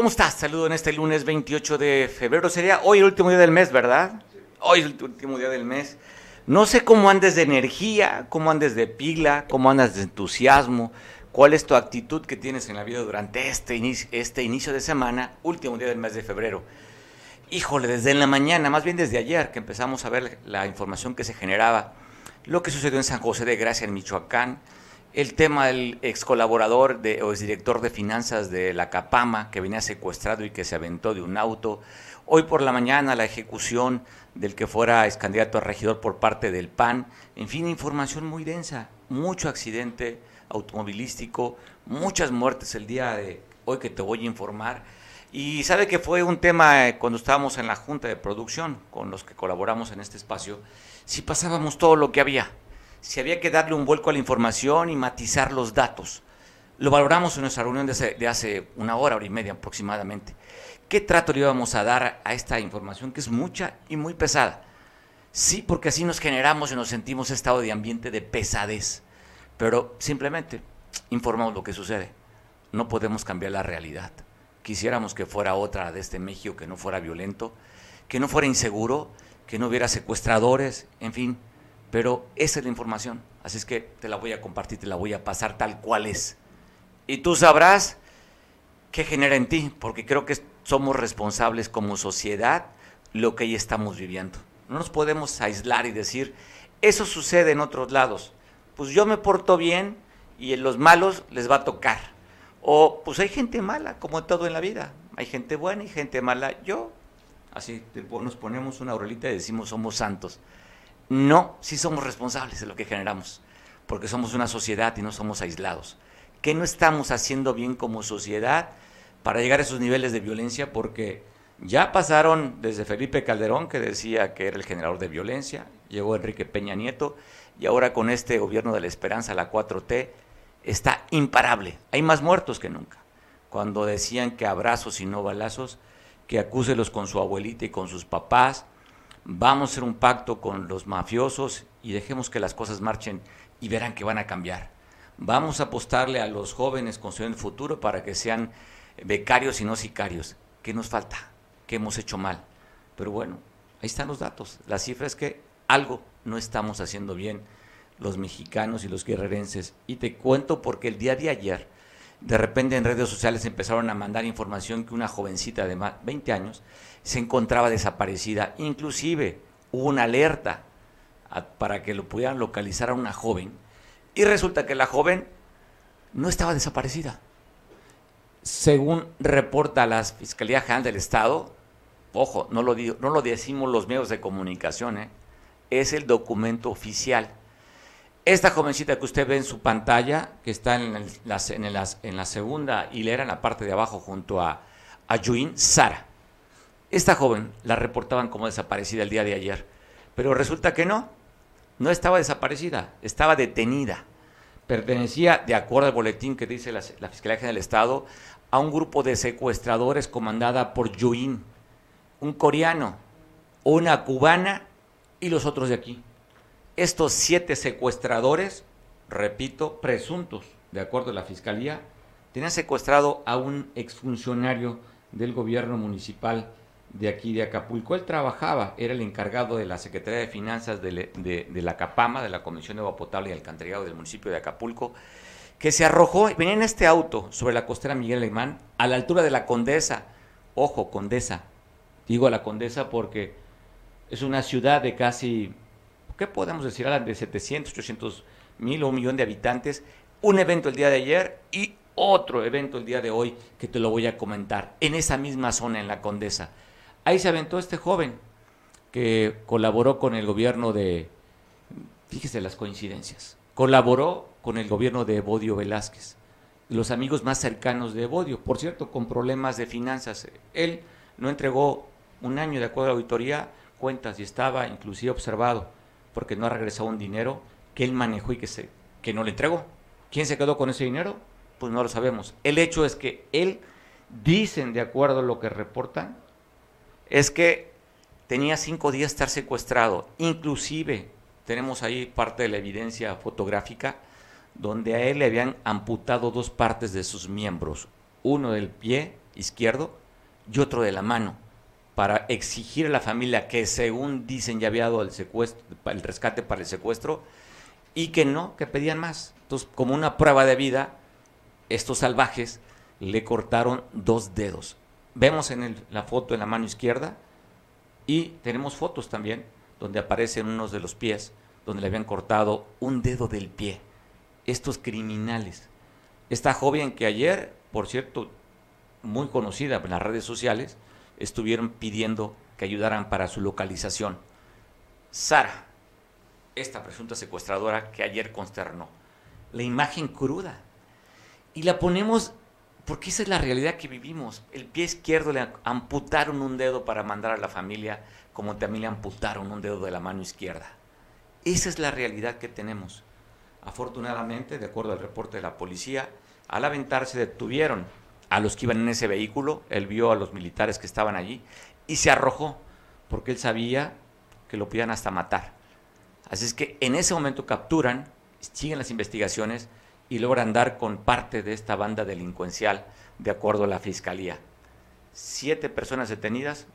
¿Cómo estás? Saludo en este lunes 28 de febrero. Sería hoy el último día del mes, ¿verdad? Hoy es el último día del mes. No sé cómo andes de energía, cómo andes de pila, cómo andas de entusiasmo, cuál es tu actitud que tienes en la vida durante este inicio, este inicio de semana, último día del mes de febrero. Híjole, desde en la mañana, más bien desde ayer, que empezamos a ver la información que se generaba, lo que sucedió en San José de Gracia, en Michoacán, el tema del ex colaborador de, o director de finanzas de la Capama, que venía secuestrado y que se aventó de un auto. Hoy por la mañana la ejecución del que fuera ex candidato a regidor por parte del PAN. En fin, información muy densa, mucho accidente automovilístico, muchas muertes el día de hoy que te voy a informar. Y sabe que fue un tema eh, cuando estábamos en la junta de producción con los que colaboramos en este espacio, si pasábamos todo lo que había si había que darle un vuelco a la información y matizar los datos. Lo valoramos en nuestra reunión de hace, una hora, hora y media aproximadamente. ¿Qué trato le íbamos a dar a esta información que es mucha y muy pesada? Sí, porque así nos generamos y nos sentimos estado de ambiente de pesadez, pero simplemente informamos lo que sucede. No podemos cambiar la realidad. Quisiéramos que fuera otra de este México, que no fuera violento, que no fuera inseguro, que no hubiera secuestradores, en fin, pero esa es la información, así es que te la voy a compartir, te la voy a pasar tal cual es. Y tú sabrás qué genera en ti, porque creo que somos responsables como sociedad lo que ahí estamos viviendo. No nos podemos aislar y decir, eso sucede en otros lados. Pues yo me porto bien y en los malos les va a tocar. O pues hay gente mala, como todo en la vida. Hay gente buena y gente mala. Yo, así nos ponemos una aurelita y decimos somos santos. No, sí somos responsables de lo que generamos, porque somos una sociedad y no somos aislados. ¿Qué no estamos haciendo bien como sociedad para llegar a esos niveles de violencia? Porque ya pasaron desde Felipe Calderón, que decía que era el generador de violencia, llegó Enrique Peña Nieto, y ahora con este gobierno de la esperanza, la 4T, está imparable. Hay más muertos que nunca. Cuando decían que abrazos y no balazos, que acúselos con su abuelita y con sus papás, vamos a hacer un pacto con los mafiosos y dejemos que las cosas marchen y verán que van a cambiar. Vamos a apostarle a los jóvenes con su futuro para que sean becarios y no sicarios. ¿Qué nos falta? ¿Qué hemos hecho mal? Pero bueno, ahí están los datos. La cifra es que algo no estamos haciendo bien los mexicanos y los guerrerenses. Y te cuento porque el día de ayer, de repente en redes sociales empezaron a mandar información que una jovencita de más 20 años se encontraba desaparecida. Inclusive hubo una alerta para que lo pudieran localizar a una joven y resulta que la joven no estaba desaparecida. Según reporta la Fiscalía General del Estado, ojo, no lo, no lo decimos los medios de comunicación, ¿eh? es el documento oficial. Esta jovencita que usted ve en su pantalla, que está en, en, la segunda hilera, en la parte de abajo, junto a, a Yuin, Sara. Esta joven la reportaban como desaparecida el día de ayer, pero resulta que no, no estaba desaparecida, estaba detenida. Pertenecía, de acuerdo al boletín que dice la, Fiscalía General del Estado, a un grupo de secuestradores comandada por Yuin, un coreano, una cubana y los otros de aquí. Estos siete secuestradores, repito, presuntos, de acuerdo a la Fiscalía, tenían secuestrado a un exfuncionario del gobierno municipal de aquí de Acapulco. Él trabajaba, era el encargado de la Secretaría de Finanzas de, la CAPAMA, de la Comisión de Agua Potable y Alcantarillado del municipio de Acapulco, que se arrojó, venía en este auto sobre la costera Miguel Alemán, a la altura de la Condesa. Ojo, Condesa. Digo a la Condesa porque es una ciudad de casi, ¿qué podemos decir? De 700, 800 mil o un millón de habitantes. Un evento el día de ayer y otro evento el día de hoy que te lo voy a comentar en esa misma zona, en la Condesa. Ahí se aventó este joven que colaboró con el gobierno de, fíjese las coincidencias, colaboró con el gobierno de Evodio Velázquez, los amigos más cercanos de Evodio, por cierto, con problemas de finanzas. Él no entregó un año de acuerdo a la auditoría cuentas y estaba inclusive observado porque no ha regresado un dinero que él manejó y que, se, que no le entregó. ¿Quién se quedó con ese dinero? Pues no lo sabemos. El hecho es que él, dicen de acuerdo a lo que reportan, es que tenía cinco días estar secuestrado. Inclusive tenemos ahí parte de la evidencia fotográfica donde a él le habían amputado dos partes de sus miembros, uno del pie izquierdo y otro de la mano para exigir a la familia que según dicen ya había dado secuestro, el rescate para el secuestro y que no, que pedían más. Entonces, como una prueba de vida, estos salvajes le cortaron dos dedos. Vemos en la foto en la mano izquierda y tenemos fotos también donde aparecen unos de los pies donde le habían cortado un dedo del pie. Estos criminales. Esta joven que ayer, por cierto, muy conocida en las redes sociales, estuvieron pidiendo que ayudaran para su localización. Sara, esta presunta secuestradora que ayer consternó. La imagen cruda. Y la ponemos porque esa es la realidad que vivimos. El pie izquierdo le amputaron un dedo para mandar a la familia, como también le amputaron un dedo de la mano izquierda. Esa es la realidad que tenemos. Afortunadamente, de acuerdo al reporte de la policía, al aventarse detuvieron a los que iban en ese vehículo, él vio a los militares que estaban allí y se arrojó, porque él sabía que lo podían hasta matar. Así es que en ese momento capturan, siguen las investigaciones y logran dar con parte de esta banda delincuencial, de acuerdo a la fiscalía. Siete personas detenidas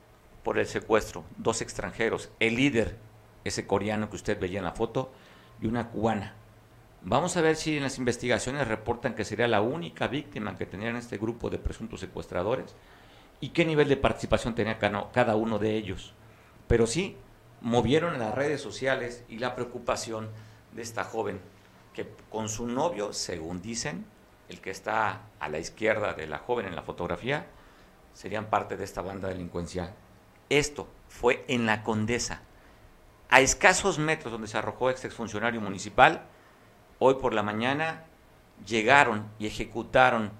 por el secuestro, dos extranjeros, el líder ese coreano que usted veía en la foto, y una cubana. Vamos a ver si en las investigaciones reportan que sería la única víctima que tenían este grupo de presuntos secuestradores y qué nivel de participación tenía cada uno de ellos. Pero sí, movieron en las redes sociales y la preocupación de esta joven que con su novio, según dicen, el que está a la izquierda de la joven en la fotografía, serían parte de esta banda delincuencial. Esto fue en la Condesa, a escasos metros donde se arrojó este exfuncionario municipal, hoy por la mañana llegaron y ejecutaron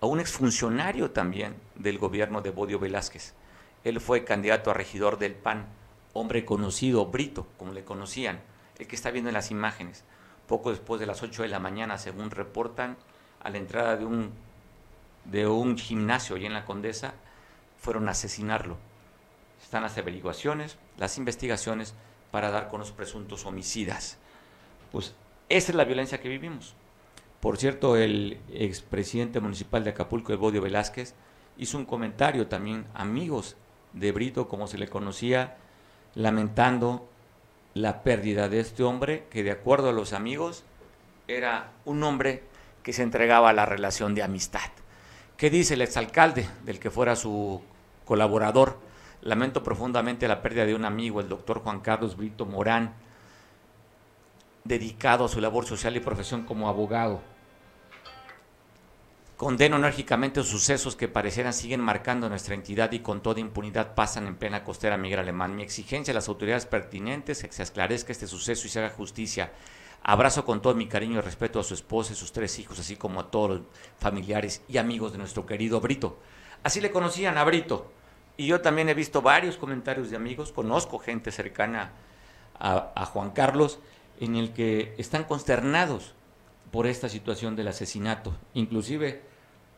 a un exfuncionario también del gobierno de Bodio Velázquez. Él fue candidato a regidor del PAN, hombre conocido, Brito, como le conocían, el que está viendo en las imágenes. Poco después de las 8 de la mañana, según reportan, a la entrada de un, de un gimnasio allí en la Condesa, fueron a asesinarlo. Están las averiguaciones, las investigaciones, para dar con los presuntos homicidas. Pues esa es la violencia que vivimos. Por cierto, el expresidente municipal de Acapulco, Bodio Velázquez, hizo un comentario también, amigos de Brito, como se le conocía, lamentando la pérdida de este hombre, que de acuerdo a los amigos, era un hombre que se entregaba a la relación de amistad. ¿Qué dice el exalcalde del que fuera su colaborador? Lamento profundamente la pérdida de un amigo, el doctor Juan Carlos Brito Morán, dedicado a su labor social y profesión como abogado. Condeno enérgicamente los sucesos que parecieran siguen marcando nuestra entidad y con toda impunidad pasan en plena costera Miguel Alemán. Mi exigencia a las autoridades pertinentes es que se esclarezca este suceso y se haga justicia. Abrazo con todo mi cariño y respeto a su esposa y sus tres hijos, así como a todos los familiares y amigos de nuestro querido Brito. Así le conocían a Brito y yo también he visto varios comentarios de amigos, conozco gente cercana a, Juan Carlos, en el que están consternados por esta situación del asesinato. Inclusive,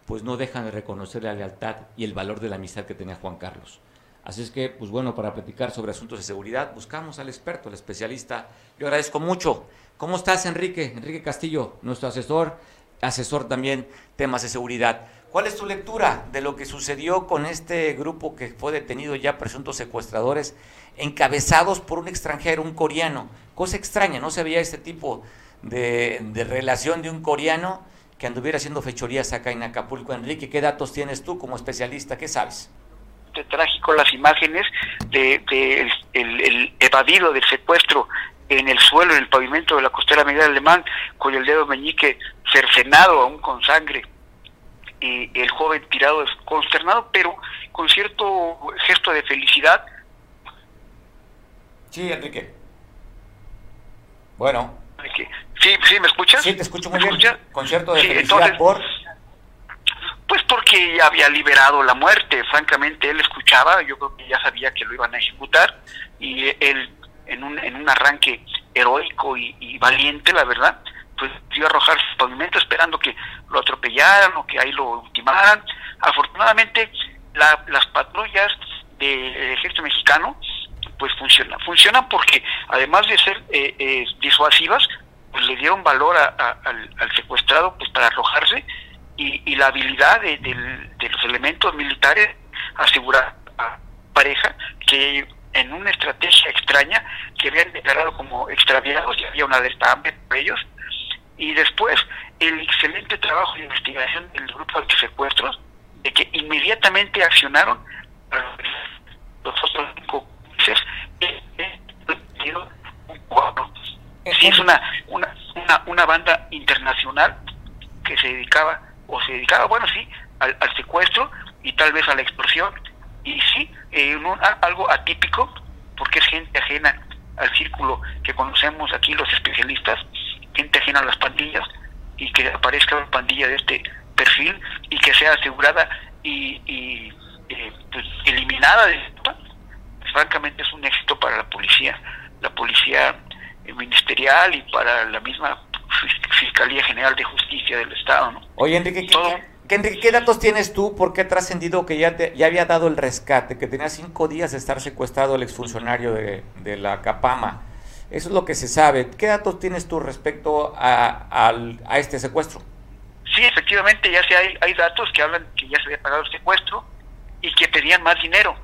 pues no dejan de reconocer la lealtad y el valor de la amistad que tenía Juan Carlos. Así es que, pues bueno, para platicar sobre asuntos de seguridad, buscamos al experto, al especialista. Yo agradezco mucho. ¿Cómo estás, Enrique? Enrique Castillo, nuestro asesor, asesor también temas de seguridad. ¿Cuál es tu lectura de lo que sucedió con este grupo que fue detenido ya presuntos secuestradores, encabezados por un extranjero, un coreano? Cosa extraña, no se veía este tipo de, relación de un coreano que anduviera haciendo fechorías acá en Acapulco. Enrique, ¿qué datos tienes tú como especialista? ¿Qué sabes? trágico las imágenes de, el, evadido del secuestro en el suelo, en el pavimento de la costera Miguel Alemán, con el dedo meñique cercenado aún con sangre el joven tirado consternado, pero con cierto gesto de felicidad. Sí, Enrique. Bueno. Sí, sí, ¿me escuchas? Sí, te escucho muy bien. Con cierto de felicidad por... Pues porque había liberado la muerte, francamente él escuchaba, yo creo que ya sabía que lo iban a ejecutar y él en un, en un arranque heroico y valiente, la verdad, pues iba a arrojar su pavimento esperando que lo atropellaran o que ahí lo ultimaran. Afortunadamente, las patrullas del ejército mexicano pues funcionan. Funcionan porque además de ser eh, eh, disuasivas, pues le dieron valor al, secuestrado pues para arrojarse y, la habilidad de, de, los elementos militares asegurar a pareja que en una estrategia extraña que habían declarado como extraviados y había una hambre por ellos y después el excelente trabajo de investigación del grupo de secuestros de que inmediatamente accionaron los otros cinco meses sí es una, una, una, una banda internacional que se dedicaba o se dedicaba bueno sí al, al secuestro y tal vez a la extorsión y sí eh, algo atípico porque es gente ajena al círculo que conocemos aquí los especialistas gente ajena a las pandillas y que aparezca una pandilla de este perfil y que sea asegurada y, y eh, pues, eliminada de francamente es un éxito para la policía la policía ministerial y para la misma Fiscalía General de Justicia del Estado ¿no? oye Enrique ¿qué, ¿qué datos tienes tú? ¿Por qué ha trascendido que ya, ya había dado el rescate, que tenía cinco días de estar secuestrado el exfuncionario de, de la Capama? Eso es lo que se sabe. ¿Qué datos tienes tú respecto a, a, este secuestro? Sí, efectivamente, ya se hay, hay datos que hablan que ya se había pagado el secuestro y que pedían más dinero.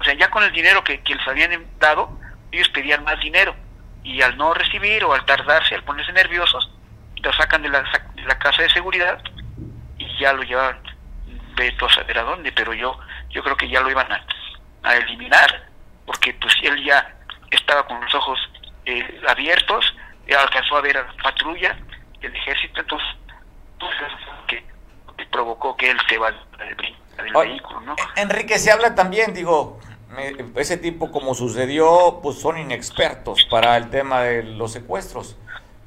O sea, ya con el dinero que, que les habían dado, ellos pedían más dinero. Y al no recibir o al tardarse, al ponerse nerviosos, lo sacan de la, de la casa de seguridad y ya lo llevan, ve a saber a dónde, pero yo, yo creo que ya lo iban a, a eliminar, porque pues él ya estaba con los ojos eh, abiertos, alcanzó a ver a la patrulla del ejército, entonces, que, provocó que él se va del, vehículo, ¿no? Enrique, se habla también, digo, ese tipo como sucedió, pues son inexpertos para el tema de los secuestros.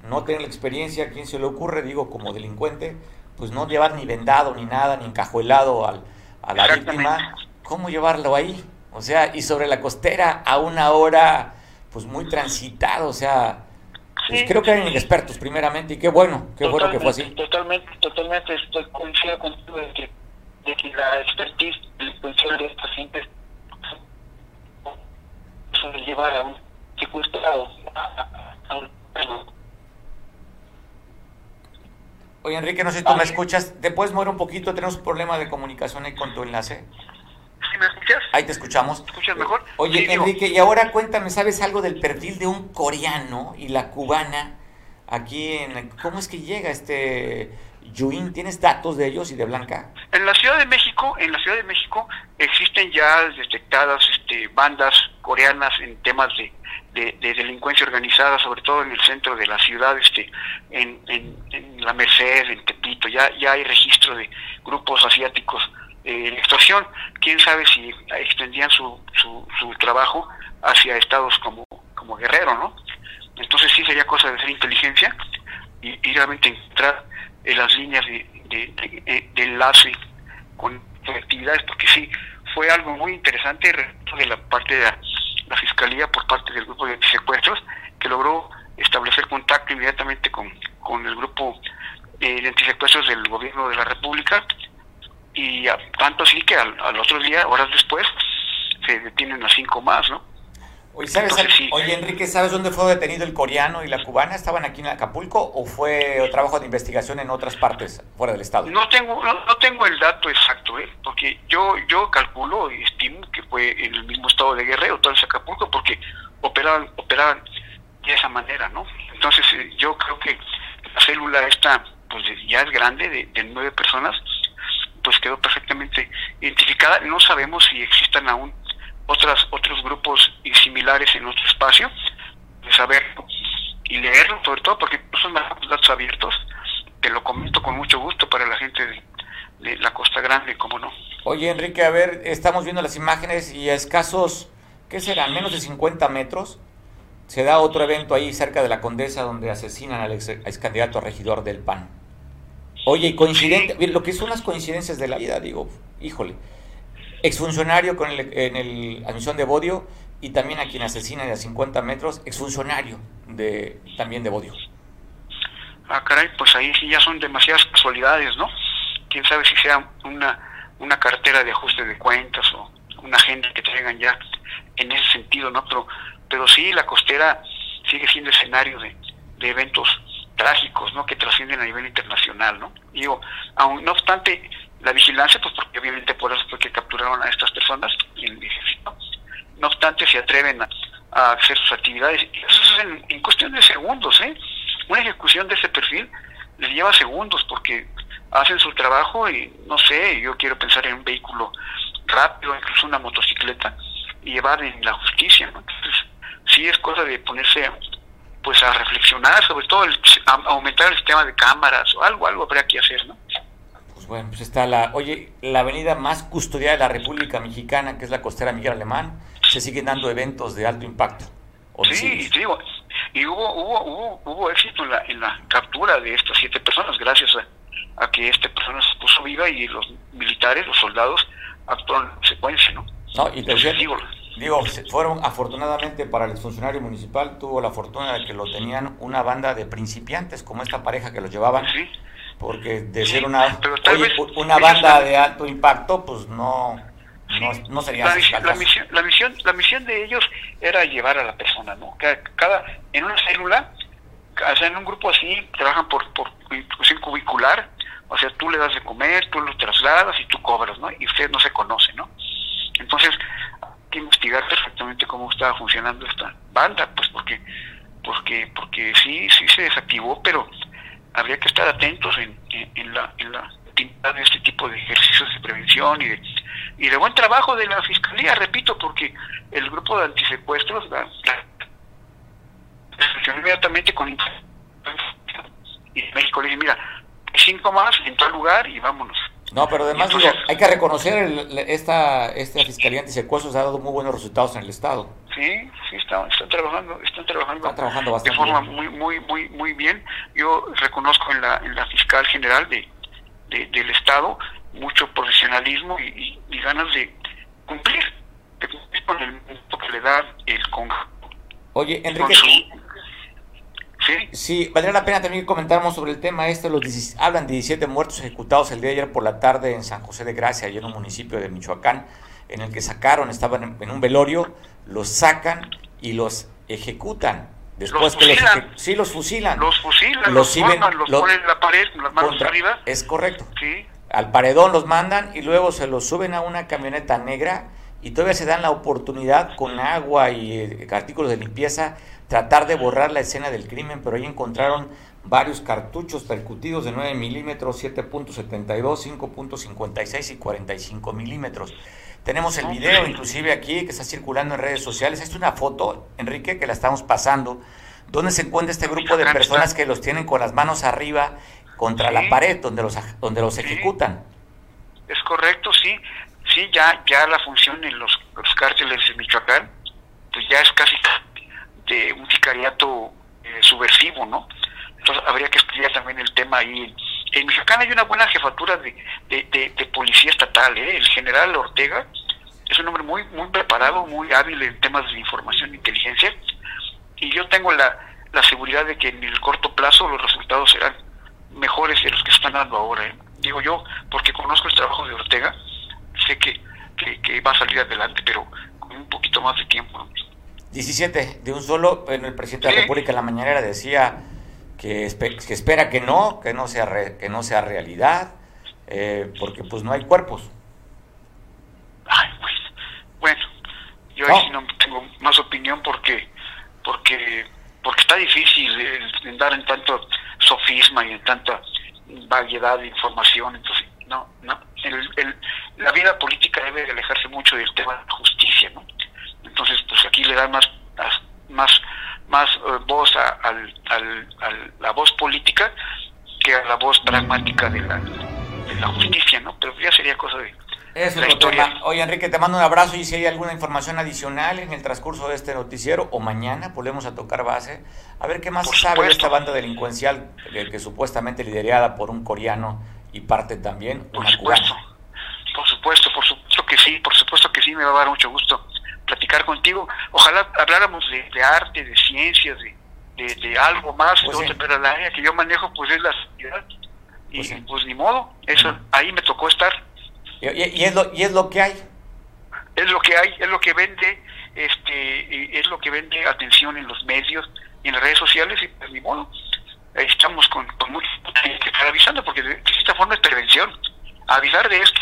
No tienen la experiencia, ¿quién se le ocurre? Digo, como delincuente, pues no llevar ni vendado, ni nada, ni encajuelado al, a la víctima. ¿Cómo llevarlo ahí? O sea, y sobre la costera a una hora pues muy transitado, o sea, pues creo que eran expertos primeramente y qué bueno, qué bueno que fue así. Totalmente, totalmente estoy coincido contigo de que, de que la expertise de esta gente de llevar a un secuestrado a, un Oye Enrique, no sé si tú me escuchas, ¿te puedes mover un poquito? Tenemos un problema de comunicación ahí con tu enlace. me escuchas? Ahí te escuchamos. ¿Me escuchas mejor? Oye, Enrique, y ahora cuéntame, ¿sabes algo del perfil de un coreano y la cubana aquí en... ¿Cómo es que llega este Yuin? ¿Tienes datos de ellos y de Blanca? En la Ciudad de México, en la Ciudad de México existen ya detectadas este, bandas coreanas en temas de, de, delincuencia organizada, sobre todo en el centro de la ciudad, este, en, en, en la Merced, en Tepito, ya, ya hay registro de grupos asiáticos eh, extorsión. Quién sabe si extendían su, su, su, trabajo hacia estados como, como Guerrero, ¿no? Entonces sí sería cosa de hacer inteligencia y, realmente encontrar en las líneas de, de, enlace con actividades, porque sí, fue algo muy interesante de la parte de la, Fiscalía por parte del grupo de secuestros, que logró establecer contacto inmediatamente con, con el grupo eh, de antisecuestros del gobierno de la República y tanto así que al, otro día, horas después, se detienen a cinco más, ¿no? Oye, ¿sabes, oye, Enrique, ¿sabes dónde fue detenido el coreano y la cubana? ¿Estaban aquí en Acapulco o fue trabajo de investigación en otras partes fuera del estado? No tengo no, tengo el dato exacto, ¿eh? porque yo yo calculo y estimo que fue en el mismo estado de Guerrero, todo ese Acapulco, porque operaban operaban de esa manera, ¿no? Entonces eh, yo creo que la célula esta pues ya es grande, de, de nueve personas, pues quedó perfectamente identificada. No sabemos si existan aún otras otros grupos similares en nuestro espacio, de saberlo y leerlo sobre todo porque son datos abiertos. Te lo comento con mucho gusto para la gente de, la Costa Grande, como no. Oye Enrique, a ver, estamos viendo las imágenes y a escasos, ¿qué serán? Menos de 50 metros. Se da otro evento ahí cerca de la Condesa donde asesinan al ex, ex candidato a regidor del PAN. Oye, coincidente, lo que son las coincidencias de la vida, digo, híjole, exfuncionario con el, en el admisión de Bodio y también a quien asesina a 50 metros, exfuncionario de, también de Bodio. Ah, caray, pues ahí sí ya son demasiadas casualidades, ¿no? Quién sabe si sea una, una cartera de ajuste de cuentas o una agenda que traigan ya en ese sentido, ¿no? Pero, pero sí, la costera sigue siendo escenario de, de eventos trágicos, ¿no? Que trascienden a nivel internacional, ¿no? Digo, aun, no obstante, la vigilancia, pues porque obviamente por eso fue que capturaron a estas personas en el ejército, no obstante se atreven a, hacer sus actividades, y eso es en, en, cuestión de segundos, ¿eh? Una ejecución de ese perfil les lleva segundos porque hacen su trabajo y no sé, yo quiero pensar en un vehículo rápido, incluso una motocicleta, y llevar en la justicia, ¿no? Entonces, sí es cosa de ponerse pues a reflexionar, sobre todo el, aumentar el sistema de cámaras o algo, algo habría que hacer, ¿no? Pues bueno, pues está la, oye, la avenida más custodiada de la República Mexicana, que es la costera Miguel Alemán, se siguen dando eventos de alto impacto. Sí, digo, y hubo, hubo, hubo, hubo éxito en la, en la captura de estas siete personas, gracias a, que esta persona se puso viva y los militares, los soldados, actuaron en secuencia, ¿no? No, y te digo, digo, fueron afortunadamente para el funcionario municipal, tuvo la fortuna de que lo tenían una banda de principiantes, como esta pareja que los llevaban. Sí. Porque de ser una, una banda de alto impacto, pues no, no, sería la, la, misión, la misión la misión de ellos era llevar a la persona no cada, en una célula o sea, en un grupo así trabajan por por institución cubicular o sea tú le das de comer tú lo trasladas y tú cobras no y usted no se conoce no entonces hay que investigar perfectamente cómo estaba funcionando esta banda pues porque porque porque sí sí se desactivó pero habría que estar atentos en, en, la en la de este tipo de ejercicios de prevención y de y de buen trabajo de la fiscalía, repito, porque el grupo de antisecuestros inmediatamente con y México le dice, mira, cinco más en tal lugar y vámonos. No, pero además hay que reconocer esta esta fiscalía antisecuestros ha dado muy buenos resultados en el estado. Sí, sí están, están trabajando, están trabajando, trabajando de forma muy muy muy muy bien. Yo reconozco en la en la fiscal general de, del estado mucho profesionalismo y, ganas de cumplir, de cumplir con el punto que le da el. Oye, Enrique, ¿Sí? sí, valdría la pena también comentáramos sobre el tema este, los hablan de 17 muertos ejecutados el día de ayer por la tarde en San José de Gracia, allá en un municipio de Michoacán, en el que sacaron, estaban en, un velorio, los sacan y los ejecutan. Después que los, sí, los fusilan. Los fusilan, los, los, ponen en la pared, las manos arriba. Es correcto. Sí al paredón los mandan y luego se los suben a una camioneta negra y todavía se dan la oportunidad con agua y eh, artículos de limpieza tratar de borrar la escena del crimen, pero ahí encontraron varios cartuchos percutidos de 9 milímetros, 7.72, 5.56 y 45 milímetros. Tenemos el video inclusive aquí que está circulando en redes sociales. Esta es una foto, Enrique, que la estamos pasando, donde se encuentra este grupo de personas que los tienen con las manos arriba contra la pared donde los donde los ejecutan. Es correcto, sí. Sí, ya ya la función en los, los cárceles de Michoacán pues ya es casi de un sicariato eh, subversivo, ¿no? Entonces habría que estudiar también el tema ahí. En Michoacán hay una buena jefatura de, de, policía estatal, ¿eh? El general Ortega es un hombre muy muy preparado, muy hábil en temas de información e inteligencia y yo tengo la, la seguridad de que en el corto plazo los resultados serán mejores de los que están dando ahora. ¿eh? Digo yo, porque conozco el trabajo de Ortega, sé que, que, va a salir adelante, pero con un poquito más de tiempo. 17, de un solo, en el presidente de la República en la mañanera decía que, que espera que no, que no sea, que no sea realidad, eh, porque pues no hay cuerpos. Ay, pues, bueno, yo ahí no tengo más opinión porque, porque, porque está difícil eh, dar en tanto sofisma y en tanta variedad de información. Entonces, no, no. El, la vida política debe alejarse mucho del tema de la justicia, ¿no? Entonces, pues aquí le da más, más, más eh, voz a, al, al, la voz política que a la voz pragmática de la, de la justicia, ¿no? Pero ya sería cosa de, eso es tema. Oye, Enrique, te mando un abrazo y si hay alguna información adicional en el transcurso de este noticiero o mañana volvemos a tocar base, a ver qué más sabe esta banda delincuencial que, supuestamente liderada por un coreano y parte también por supuesto. Por supuesto, por supuesto que sí, por supuesto que sí, me va a dar mucho gusto platicar contigo. Ojalá habláramos de, arte, de ciencias, de, de, algo más, pues pero la área que yo manejo pues es la sociedad. Y pues, pues ni modo, eso ahí me tocó estar. Y, es lo, y es lo que hay. Es lo que hay, es lo que vende, este, es lo que vende atención en los medios y en las redes sociales y pues ni modo. Estamos con, con mucho que estar avisando, porque de, esta forma es prevención. Avisar de esto.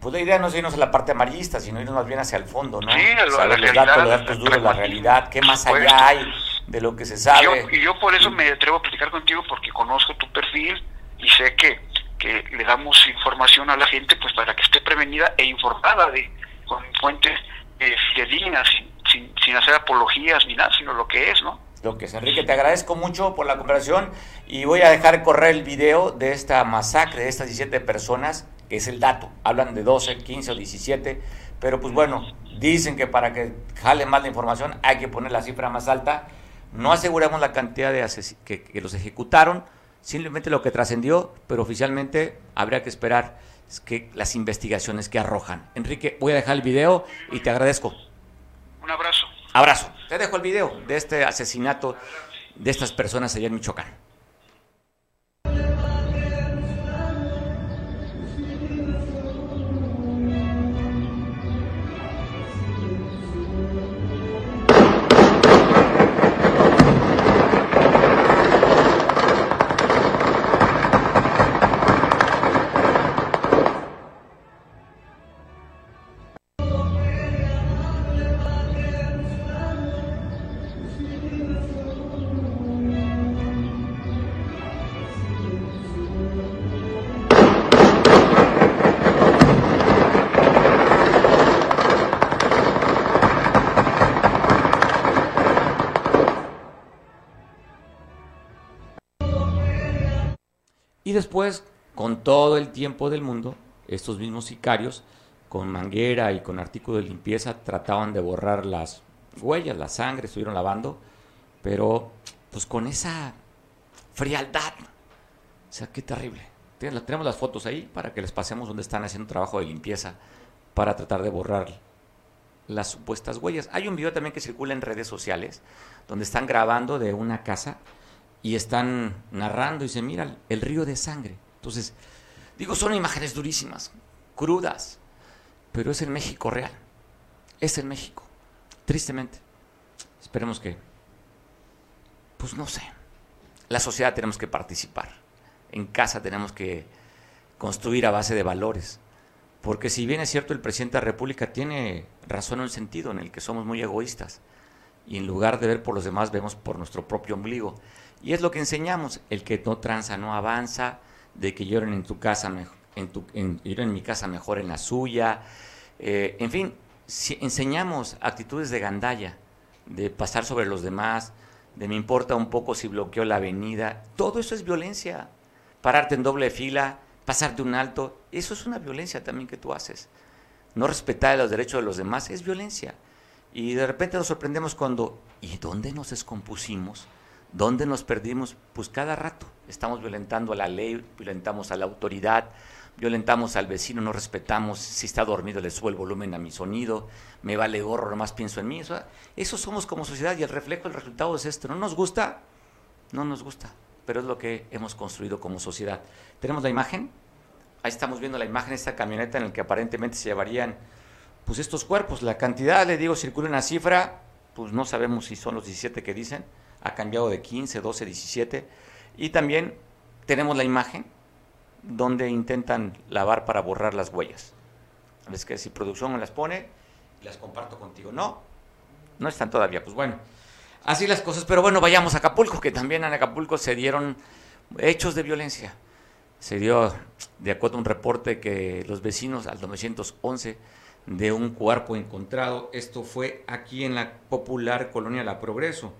Pues la idea no es irnos a la parte amarillista, sino irnos más bien hacia el fondo, ¿no? Sí, a lo- a la los realidad, datos, los datos duros, la realidad, qué más allá hay de lo que se sabe. yo, y yo por eso me atrevo a platicar contigo, porque conozco tu perfil y sé que, que le damos información a la gente pues para que esté prevenida e informada de con fuentes eh, fidedignas, sin, sin, sin hacer apologías ni nada, sino lo que es, ¿no? Enrique, te agradezco mucho por la conversación y voy a dejar correr el video de esta masacre de estas 17 personas, que es el dato. Hablan de 12, 15 o 17, pero pues bueno, dicen que para que jale más la información hay que poner la cifra más alta. No aseguramos la cantidad de que, que los ejecutaron, simplemente lo que trascendió, pero oficialmente habría que esperar que las investigaciones que arrojan. Enrique, voy a dejar el video y te agradezco. Un abrazo. Abrazo. Te dejo el video de este asesinato de estas personas allá en Michoacán. Después, con todo el tiempo del mundo, estos mismos sicarios, con manguera y con artículo de limpieza, trataban de borrar las huellas, la sangre, estuvieron lavando, pero pues con esa frialdad. O sea, qué terrible. Tenemos las fotos ahí para que les pasemos donde están haciendo trabajo de limpieza para tratar de borrar las supuestas huellas. Hay un video también que circula en redes sociales donde están grabando de una casa y están narrando y se mira el, río de sangre. Entonces, digo, son imágenes durísimas, crudas, pero es el México real. Es el México. Tristemente. Esperemos que, pues no sé, la sociedad tenemos que participar. En casa tenemos que construir a base de valores. Porque si bien es cierto, el presidente de la República tiene razón en el sentido en el que somos muy egoístas y en lugar de ver por los demás vemos por nuestro propio ombligo. Y es lo que enseñamos, el que no tranza no avanza, de que lloren en tu casa, en, tu, en, mi casa mejor en la suya. Eh, en fin, si enseñamos actitudes de gandalla, de pasar sobre los demás, de me importa un poco si bloqueo la avenida. Todo eso es violencia. Pararte en doble fila, pasarte un alto, eso es una violencia también que tú haces. No respetar los derechos de los demás es violencia. Y de repente nos sorprendemos cuando, ¿y dónde nos descompusimos? ¿Dónde nos perdimos? Pues cada rato estamos violentando a la ley, violentamos a la autoridad, violentamos al vecino, no respetamos, si está dormido le subo el volumen a mi sonido, me vale gorro, nomás pienso en mí. Eso somos como sociedad y el reflejo, el resultado es esto. ¿No nos gusta? No nos gusta, pero es lo que hemos construido como sociedad. ¿Tenemos la imagen? Ahí estamos viendo la imagen de esta camioneta en la que aparentemente se llevarían pues estos cuerpos. La cantidad, le digo, circula una cifra, pues no sabemos si son los 17 que dicen, ha cambiado de 15, 12, 17. Y también tenemos la imagen donde intentan lavar para borrar las huellas. Es que si producción las pone, las comparto contigo. No, no están todavía. Pues bueno, así las cosas. Pero bueno, vayamos a Acapulco, que también en Acapulco se dieron hechos de violencia. Se dio, de acuerdo a un reporte, que los vecinos al 911 de un cuerpo encontrado, esto fue aquí en la popular colonia La Progreso.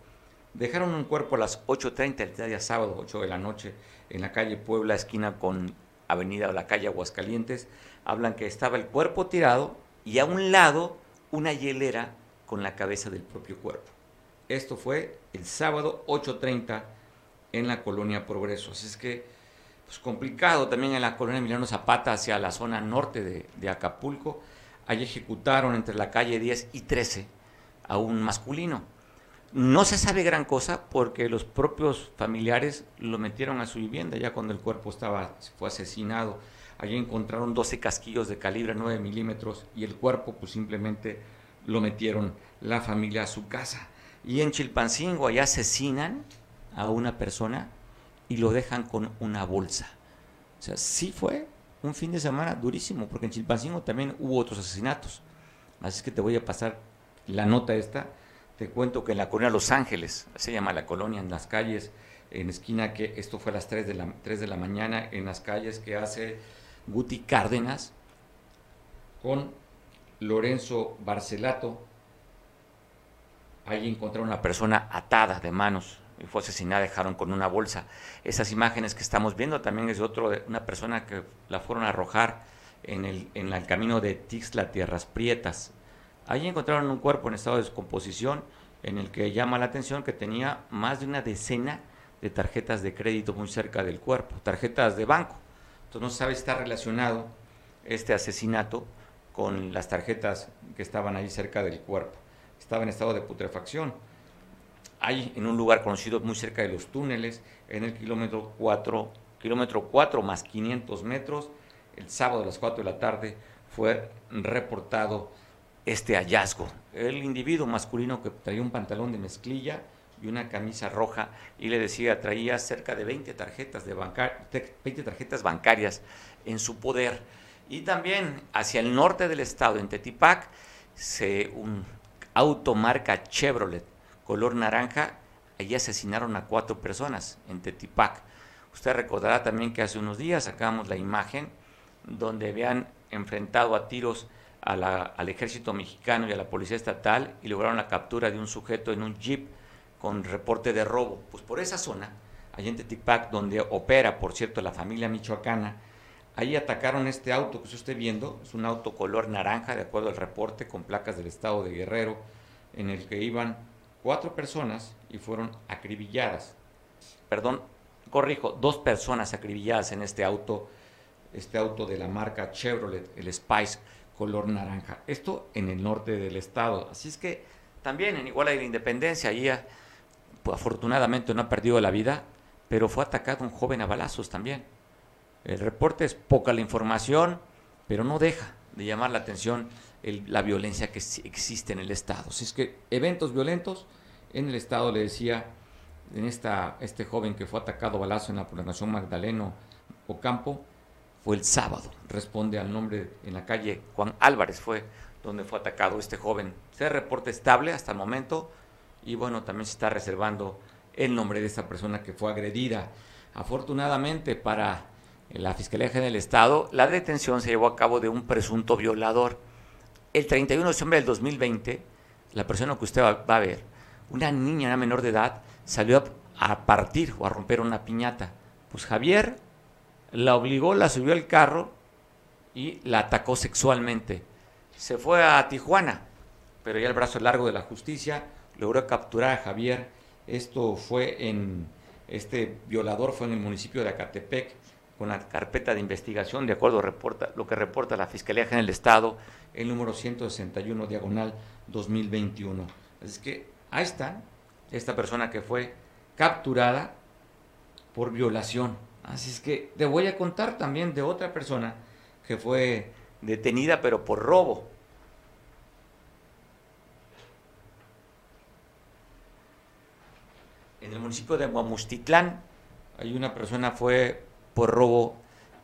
Dejaron un cuerpo a las 8.30 el día sábado, 8 de la noche, en la calle Puebla, esquina con Avenida o la calle Aguascalientes. Hablan que estaba el cuerpo tirado y a un lado una hielera con la cabeza del propio cuerpo. Esto fue el sábado 8.30 en la colonia Progreso. Así es que, pues complicado también en la colonia Emiliano Zapata hacia la zona norte de, de Acapulco. Allí ejecutaron entre la calle 10 y 13 a un masculino. No se sabe gran cosa porque los propios familiares lo metieron a su vivienda ya cuando el cuerpo estaba, fue asesinado. Allí encontraron 12 casquillos de calibre 9 milímetros y el cuerpo pues simplemente lo metieron la familia a su casa. Y en Chilpancingo allá asesinan a una persona y lo dejan con una bolsa. O sea, sí fue un fin de semana durísimo, porque en Chilpancingo también hubo otros asesinatos. Así que te voy a pasar la nota esta. Te cuento que en la colonia Los Ángeles, se llama la colonia, en las calles, en esquina que esto fue a las 3 de la, 3 de la mañana, en las calles que hace Guti Cárdenas con Lorenzo Barcelato. Ahí encontraron una persona atada de manos y fue asesinada, dejaron con una bolsa. Esas imágenes que estamos viendo también es de otro, una persona que la fueron a arrojar en el, en el camino de Tixla, Tierras Prietas. Ahí encontraron un cuerpo en estado de descomposición en el que llama la atención que tenía más de una decena de tarjetas de crédito muy cerca del cuerpo, tarjetas de banco. Entonces no se sabe si está relacionado este asesinato con las tarjetas que estaban ahí cerca del cuerpo. Estaba en estado de putrefacción. Hay en un lugar conocido muy cerca de los túneles, en el kilómetro 4, kilómetro 4 más 500 metros, el sábado a las 4 de la tarde fue reportado este hallazgo. El individuo masculino que traía un pantalón de mezclilla y una camisa roja y le decía traía cerca de 20 tarjetas, de 20 tarjetas bancarias en su poder. Y también hacia el norte del estado, en Tetipac, se, un auto marca Chevrolet color naranja, allí asesinaron a cuatro personas en Tetipac. Usted recordará también que hace unos días sacamos la imagen donde habían enfrentado a tiros al ejército mexicano y a la policía estatal y lograron la captura de un sujeto en un jeep con reporte de robo. Pues por esa zona, allá en Tetipac, donde opera, por cierto, la familia michoacana, ahí atacaron este auto que usted viendo, es un auto color naranja, de acuerdo al reporte, con placas del estado de Guerrero, en el que iban cuatro personas y fueron acribilladas. Perdón, corrijo, dos personas acribilladas en este auto, este auto de la marca Chevrolet, el Spice color naranja. Esto en el norte del estado. Así es que también en Iguala de la Independencia, allí pues, afortunadamente no ha perdido la vida, pero fue atacado un joven a balazos también. El reporte es poca la información, pero no deja de llamar la atención la violencia que existe en el Estado. Así es que eventos violentos en el Estado, le decía, en esta, este joven que fue atacado a balazo en la población Magdaleno Ocampo, fue el sábado, responde al nombre en la calle Juan Álvarez, fue donde fue atacado este joven. Se reporte estable hasta el momento y bueno, también se está reservando el nombre de esta persona que fue agredida. Afortunadamente para la Fiscalía General del Estado, la detención se llevó a cabo de un presunto violador. El 31 de diciembre del 2020, la persona que usted va, a ver, una niña, una menor de edad, salió a, partir o a romper una piñata. Pues Javier la obligó, la subió al carro y la atacó sexualmente se fue a Tijuana, pero ya el brazo largo de la justicia logró capturar a Javier. Esto fue en, este violador fue en el municipio de Acatepec, con la carpeta de investigación, de acuerdo reporta, lo que reporta la Fiscalía General del Estado, el número 161, diagonal 2021. Así que ahí está esta persona que fue capturada por violación. Así es que te voy a contar también de otra persona que fue detenida pero por robo. En el municipio de Guamustitlán hay una persona fue por robo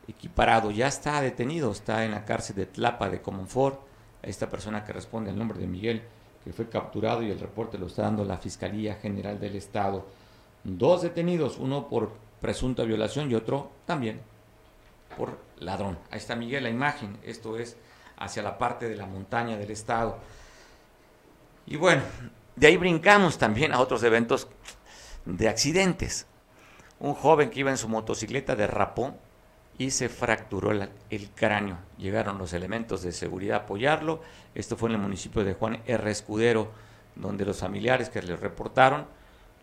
equiparado, ya está detenido, está en la cárcel de Tlapa de Comonfort. Esta persona que responde al nombre de Miguel, que fue capturado y el reporte lo está dando la Fiscalía General del Estado. Dos detenidos, uno por presunta violación y otro también por ladrón. Ahí está Miguel, la imagen. Esto es hacia la parte de la montaña del estado. Y bueno, de ahí brincamos también a otros eventos de accidentes. Un joven que iba en su motocicleta derrapó y se fracturó el, cráneo. Llegaron los elementos de seguridad a apoyarlo. Esto fue en el municipio de Juan R. Escudero, donde los familiares que le reportaron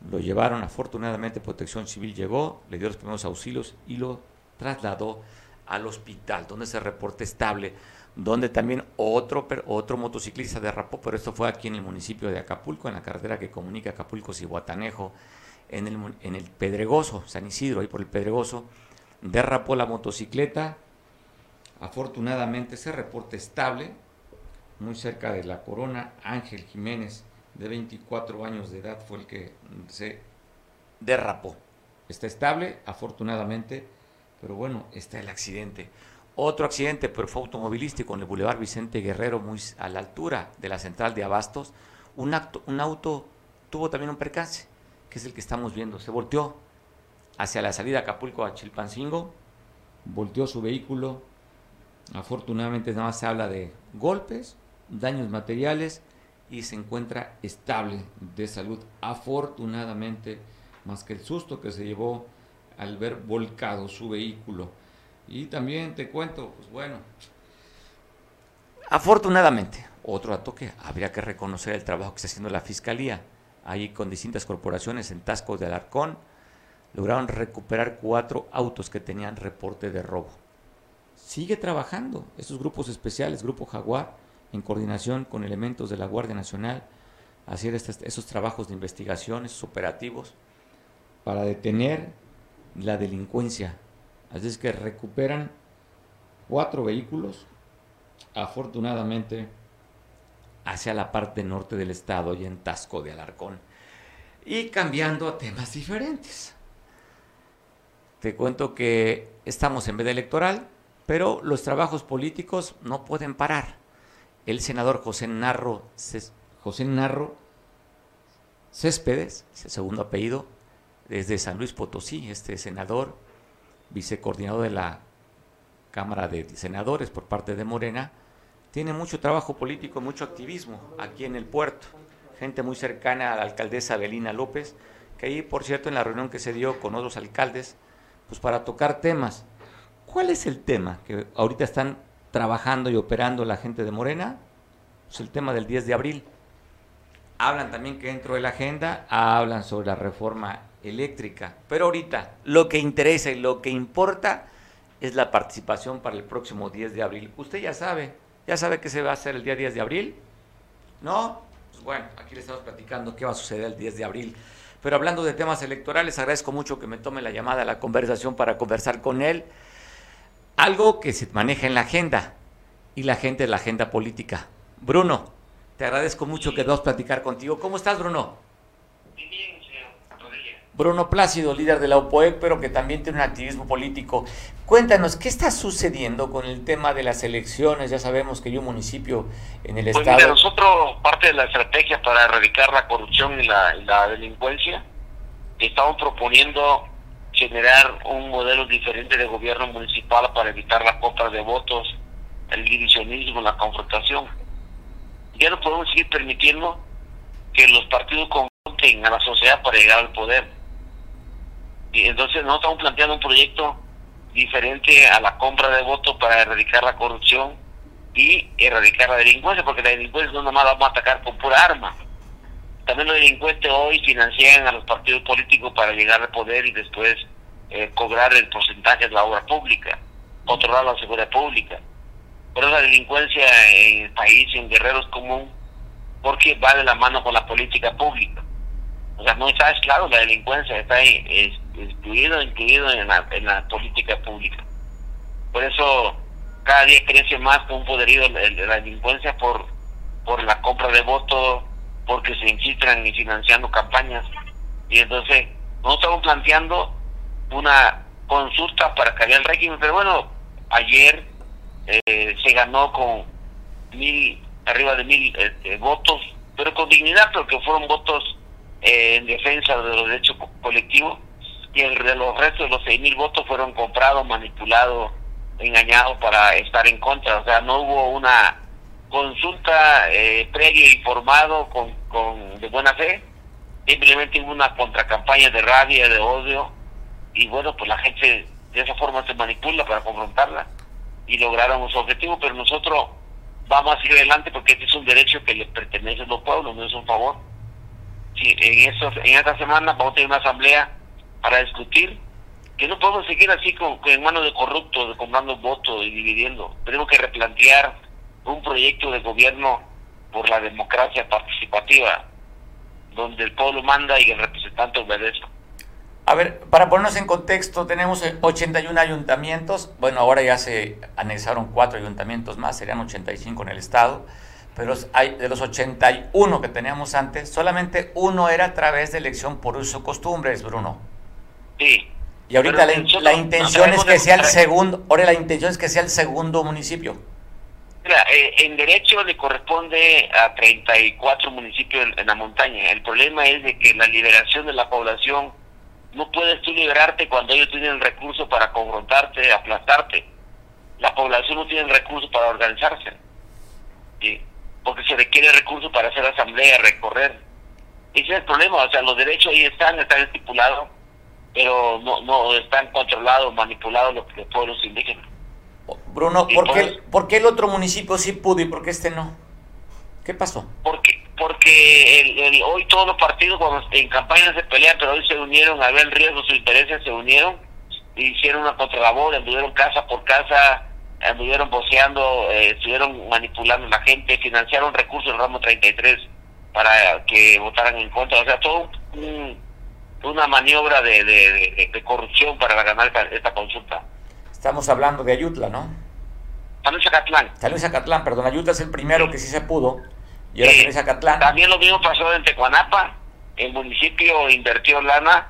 lo llevaron. Afortunadamente, Protección Civil llegó, le dio los primeros auxilios y lo trasladó al hospital, donde se reporte estable, donde también otro, otro motociclista derrapó, pero esto fue aquí en el municipio de Acapulco, en la carretera que comunica Acapulco y Guatanejo, en el, en el Pedregoso, San Isidro, ahí por el Pedregoso, derrapó la motocicleta, afortunadamente se reporte estable, muy cerca de la corona, Ángel Jiménez, de 24 años de edad, fue el que se derrapó. Está estable, afortunadamente, pero bueno, está el accidente. Otro accidente, pero fue automovilístico en el Boulevard Vicente Guerrero, muy a la altura de la central de Abastos. Un, acto, un auto tuvo también un percance, que es el que estamos viendo. Se volteó hacia la salida de Acapulco a Chilpancingo, volteó su vehículo. Afortunadamente nada más se habla de golpes, daños materiales y se encuentra estable de salud. Afortunadamente, más que el susto que se llevó al ver volcado su vehículo. Y también te cuento, pues bueno, afortunadamente, otro dato que habría que reconocer el trabajo que está haciendo la Fiscalía. Ahí con distintas corporaciones en Tasco de Alarcón lograron recuperar cuatro autos que tenían reporte de robo. Sigue trabajando esos grupos especiales, Grupo Jaguar, en coordinación con elementos de la Guardia Nacional, hacer esos trabajos de investigación, esos operativos, para detener la delincuencia. Así es que recuperan cuatro vehículos, afortunadamente, hacia la parte norte del estado y en Tasco de Alarcón. Y cambiando a temas diferentes. Te cuento que estamos en veda electoral, pero los trabajos políticos no pueden parar el senador José Narro, José Narro Céspedes, segundo apellido, desde San Luis Potosí, este senador, vicecoordinador de la Cámara de Senadores por parte de Morena, tiene mucho trabajo político, mucho activismo aquí en el puerto. Gente muy cercana a la alcaldesa Belina López, que ahí, por cierto, en la reunión que se dio con otros alcaldes, pues para tocar temas. ¿Cuál es el tema que ahorita están trabajando y operando la gente de Morena? Pues el tema del 10 de abril. Hablan también que dentro de la agenda hablan sobre la reforma eléctrica. Pero ahorita lo que interesa y lo que importa es la participación para el próximo 10 de abril. Usted ya sabe, ya sabe que se va a hacer el día 10 de abril. ¿No? Pues bueno, aquí le estamos platicando qué va a suceder el 10 de abril. Pero hablando de temas electorales, agradezco mucho que me tome la llamada a la conversación para conversar con él algo que se maneja en la agenda y la gente de la agenda política. Bruno, te agradezco mucho que dos platicar contigo. ¿Cómo estás, Bruno? Bien, Bruno Plácido, líder de la OPOEC, pero que también tiene un activismo político. Cuéntanos, ¿qué está sucediendo con el tema de las elecciones? Ya sabemos que hay un municipio en el pues estado. nosotros, parte de la estrategia para erradicar la corrupción y la, y la delincuencia, estamos proponiendo generar un modelo diferente de gobierno municipal para evitar la compra de votos, el divisionismo, la confrontación. Ya no podemos seguir permitiendo que los partidos confronten a la sociedad para llegar al poder. Y entonces no estamos planteando un proyecto diferente a la compra de votos para erradicar la corrupción y erradicar la delincuencia, porque la delincuencia no nomás la vamos a atacar con pura arma también los delincuentes hoy financian a los partidos políticos para llegar al poder y después eh, cobrar el porcentaje de la obra pública, controlar la seguridad pública. Pero la delincuencia en el país, en Guerrero, es común porque va de la mano con la política pública. O sea, no está claro la delincuencia, está incluido, incluido en la, en la política pública. Por eso cada día crece más con un poderío la delincuencia por, por la compra de votos, porque se infiltran y financiando campañas. Y entonces, no estamos planteando una consulta para cambiar el régimen, pero bueno, ayer eh, se ganó con mil, arriba de mil este, votos, pero con dignidad, porque fueron votos eh, en defensa de los derechos colectivos, y el de los restos de los seis mil votos fueron comprados, manipulados, engañados para estar en contra, o sea, no hubo una consulta eh, previa informado con, con de buena fe, simplemente hubo una contracampaña de rabia, de odio, y bueno, pues la gente de esa forma se manipula para confrontarla y lograron su objetivo, pero nosotros vamos a seguir adelante porque este es un derecho que le pertenece a los pueblos, no es un favor. Sí, en, eso, en esta semana vamos a tener una asamblea para discutir que no podemos seguir así con, en manos de corruptos, comprando votos y dividiendo. Tenemos que replantear un proyecto de gobierno por la democracia participativa, donde el pueblo manda y el representante obedece. A ver, para ponernos en contexto, tenemos 81 ayuntamientos, bueno, ahora ya se anexaron cuatro ayuntamientos más, serían 85 en el estado, pero hay, de los 81 que teníamos antes, solamente uno era a través de elección por uso costumbres, Bruno. Sí. Y ahorita la, la, intención es que sea el segundo, ahora la intención es que sea el segundo municipio. Mira, eh, en derecho le corresponde a 34 municipios en, la montaña. El problema es de que la liberación de la población no puedes tú liberarte cuando ellos tienen el recurso para confrontarte, aplastarte. La población no tiene el recurso para organizarse. ¿sí? Porque se requiere recursos para hacer asamblea, recorrer. Ese es el problema. O sea, los derechos ahí están, están estipulados pero no, no están controlados, manipulados los, pueblos indígenas. Bruno, ¿por, qué, ¿por qué el otro municipio sí pudo y por qué este no? ¿Qué pasó? Porque porque el, hoy todos los partidos cuando en campaña se pelean, pero hoy se unieron a ver riesgo, sus intereses se unieron y hicieron una contralabor, anduvieron casa por casa, anduvieron voceando, eh, estuvieron manipulando a la gente, financiaron recursos del ramo 33 para que votaran en contra, o sea, todo un una maniobra de, de, corrupción para ganar esta, consulta. Estamos hablando de Ayutla, ¿no? Luis Acatlán, perdón, Ayutla es el primero que sí se pudo. Y ahora Luis Acatlán. También lo mismo pasó en Tecuanapa. El municipio invirtió lana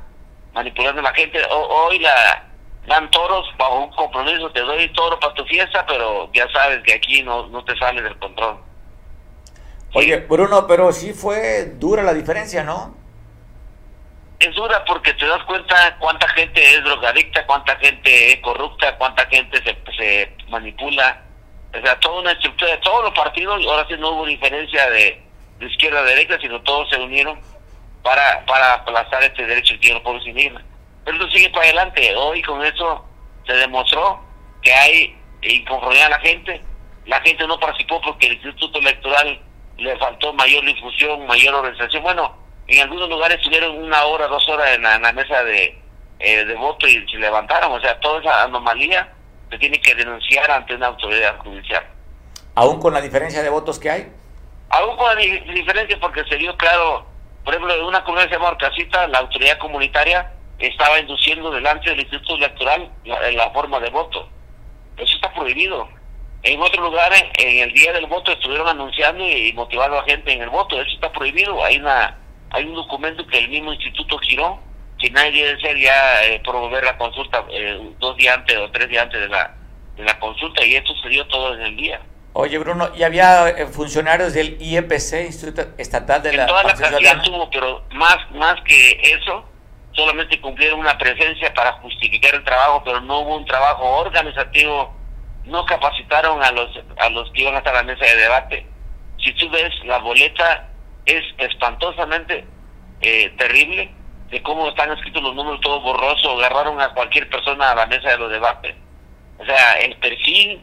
manipulando a la gente. hoy la dan toros bajo un compromiso. Te doy toro para tu fiesta, pero ya sabes que aquí no, no te sale del control. Oye, Bruno, pero sí fue dura la diferencia, ¿no? Es dura porque te das cuenta cuánta gente es drogadicta, cuánta gente es corrupta, cuánta gente se, se manipula. O sea, toda una estructura de todos los partidos, ahora sí no hubo diferencia de, izquierda a derecha, sino todos se unieron para, para aplazar este derecho que tienen los pueblos indígenas. Pero eso sigue para adelante. Hoy con eso se demostró que hay inconformidad a la gente. La gente no participó porque el Instituto Electoral le faltó mayor difusión, mayor organización. Bueno, en algunos lugares estuvieron una hora, dos horas en la, mesa de, eh, de voto y se levantaron. O sea, toda esa anomalía se tiene que denunciar ante una autoridad judicial. ¿Aún con la diferencia de votos que hay? Aún con la diferencia porque se dio claro, por ejemplo, en una comunidad se llama la autoridad comunitaria estaba induciendo delante del Instituto Electoral la, la forma de voto. Eso está prohibido. En otros lugares, en el día del voto, estuvieron anunciando y motivando a gente en el voto. Eso está prohibido. Hay una hay un documento que el mismo instituto giró, que nadie debe ser ya eh, promover la consulta eh, dos días antes o tres días antes de la, de la consulta y esto se dio todo en el día. Oye, Bruno, ¿y había eh, funcionarios del IEPC, Instituto Estatal de en la toda la cantidad tuvo, pero más, más que eso, solamente cumplieron una presencia para justificar el trabajo, pero no hubo un trabajo organizativo, no capacitaron a los, a los que iban a estar a la mesa de debate. Si tú ves la boleta, es espantosamente eh, terrible de cómo están escritos los números todos borrosos, agarraron a cualquier persona a la mesa de los debates. O sea, el perfil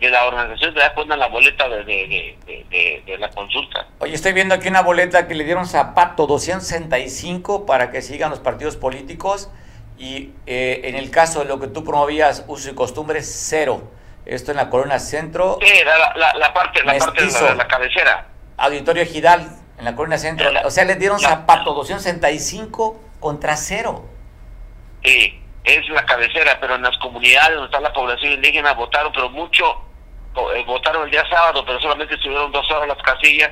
de la organización te da cuenta en la boleta de, de, la consulta. Oye, estoy viendo aquí una boleta que le dieron Zapato 265 para que sigan los partidos políticos y eh, en el caso de lo que tú promovías, uso y costumbres, cero. Esto en la corona centro. Sí, la, la, parte, la parte de la, cabecera. Auditorio Gidal, en la Corona Centro. o sea, les dieron zapato 265 contra cero. Sí, es la cabecera, pero en las comunidades donde está la población indígena votaron, pero mucho, eh, votaron el día sábado, pero solamente estuvieron dos horas las casillas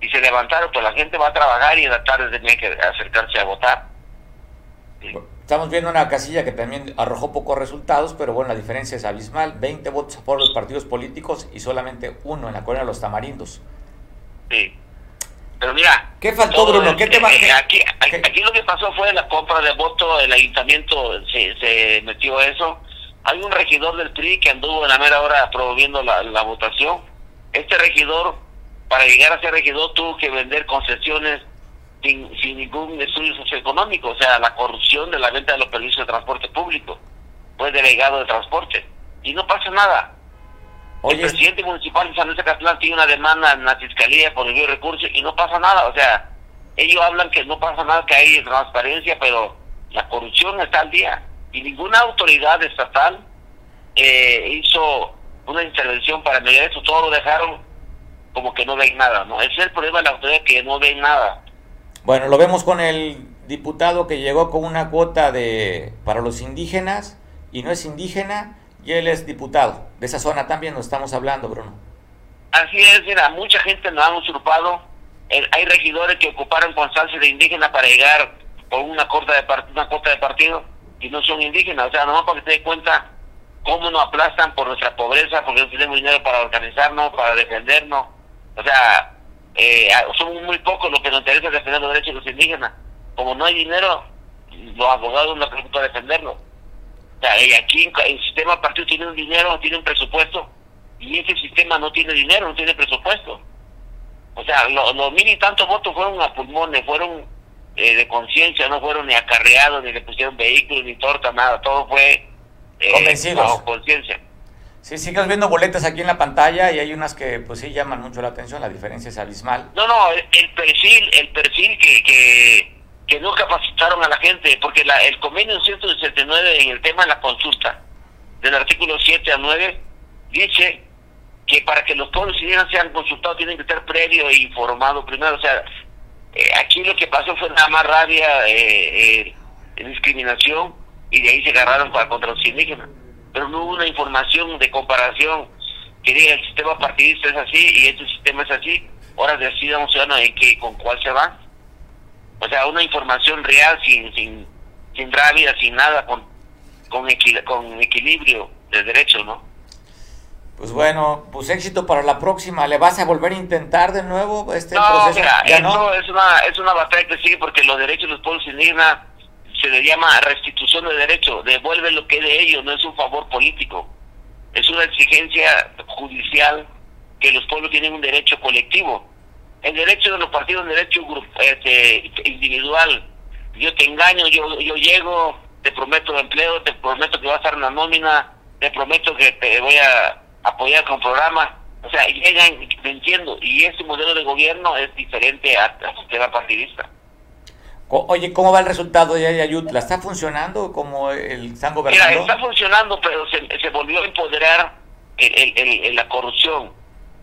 y se levantaron, pues la gente va a trabajar y en la tarde tenía que acercarse a votar. Estamos viendo una casilla que también arrojó pocos resultados, pero bueno, la diferencia es abismal. 20 votos por los partidos políticos y solamente uno en la Corona de los Tamarindos. Sí. Pero mira. ¿Qué faltó, Bruno? ¿Qué Aquí, aquí, lo que pasó fue la compra de voto, el ayuntamiento se, se metió eso. Hay un regidor del PRI que anduvo en la mera hora promoviendo la, la votación. Este regidor, para llegar a ser regidor, tuvo que vender concesiones sin, sin ningún estudio socioeconómico, o sea, la corrupción de la venta de los permisos de transporte público. Fue delegado de transporte. Y no pasa nada el presidente municipal de San Luis de Castellán tiene una demanda en la fiscalía por el recursos y no pasa nada. O sea, ellos hablan que no pasa nada, que hay transparencia, pero la corrupción está al día. Y ninguna autoridad estatal eh, hizo una intervención para mediar eso. Todo lo dejaron como que no ven nada. ¿no? Ese es el problema de la autoridad, que no ven nada. Bueno, lo vemos con el diputado que llegó con una cuota de para los indígenas y no es indígena y él es diputado. De esa zona también nos estamos hablando, Bruno. Así es, mira, mucha gente nos han usurpado. hay regidores que ocuparon constancia de indígena para llegar con una corta de, una corta de partido y no son indígenas. O sea, nomás para que te des cuenta cómo nos aplastan por nuestra pobreza, porque no tenemos dinero para organizarnos, para defendernos. O sea, eh, somos muy pocos los que nos interesa defender los derechos de los indígenas. Como no hay dinero, los abogados no preocupa defenderlos. O sea, y aquí el sistema partido tiene un dinero, tiene un presupuesto, y ese sistema no tiene dinero, no tiene presupuesto. O sea, los mil y tantos votos fueron a pulmones, fueron eh, de conciencia, no fueron ni acarreados, ni le pusieron vehículos, ni torta, nada, todo fue eh, convencidos. conciencia. Sí, sigues viendo boletas aquí en la pantalla y hay unas que pues sí llaman mucho la atención, la diferencia es abismal. No, no, el, perfil, el perfil que, que, que, no capacitaron a la gente, porque la, el convenio 169 en el tema de la consulta, del artículo 7 a 9, dice que para que los pueblos indígenas sean consultados tienen que estar previo e informado primero, o sea, eh, aquí lo que pasó fue nada más rabia, eh, eh, discriminación, y de ahí se agarraron para contra los indígenas. Pero no hubo una información de comparación que diga el sistema partidista es así y este sistema es así. Ahora decidamos ciudadano en qué, con cuál se va. O sea, una información real, sin, sin, sin rabia, sin nada, con, con, con equilibrio de derechos, ¿no? Pues bueno, pues éxito para la próxima. ¿Le vas a volver a intentar de nuevo este proceso? Mira, es una, es una batalla que sigue porque los derechos de los pueblos indígenas se le llama restitución de derechos. Devuelve lo que es de ellos, no es un favor político. Es una exigencia judicial que los pueblos tienen un derecho colectivo. El derecho de los partidos un derecho este, individual. Yo te engaño, yo, yo llego, te prometo empleo, te prometo que vas a estar en la nómina, te prometo que te voy a apoyar con programas. O sea, llegan, te entiendo, y ese modelo de gobierno es diferente al sistema partidista. Oye, ¿cómo va el resultado de Ayutla? ¿Está funcionando como el están gobernando? Mira, está funcionando, pero se, volvió a empoderar el, la corrupción.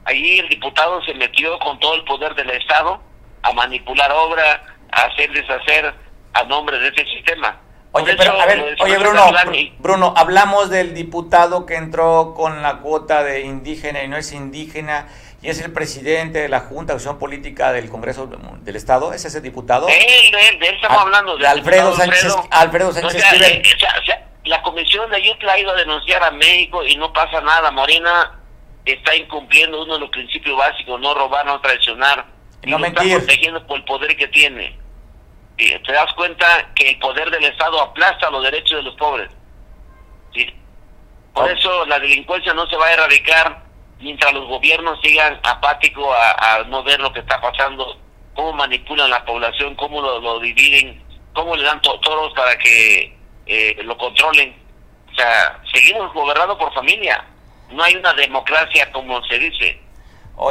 Allí el diputado se metió con todo el poder del Estado a manipular obra, a hacer deshacer a nombre de ese sistema. Oye, pero a ver, oye Bruno, Bruno, hablamos del diputado que entró con la cuota de indígena y no es indígena y es el presidente de la Junta de Acción Política del Congreso del Estado, ¿es ese diputado? De él, de él, de él estamos hablando. De Alfredo Sánchez, Alfredo, Sánchez eh, la comisión de Ayutla ha ido a denunciar a México y no pasa nada. Morena está incumpliendo uno de los principios básicos, no robar, no traicionar. No mentir. Está protegiendo por el poder que tiene te das cuenta que el poder del Estado aplasta los derechos de los pobres. ¿sí? Por eso la delincuencia no se va a erradicar mientras los gobiernos sigan apáticos a, no ver lo que está pasando, cómo manipulan la población, cómo lo, dividen, cómo le dan toros para que eh, lo controlen. O sea, seguimos gobernando por familia. No hay una democracia como se dice.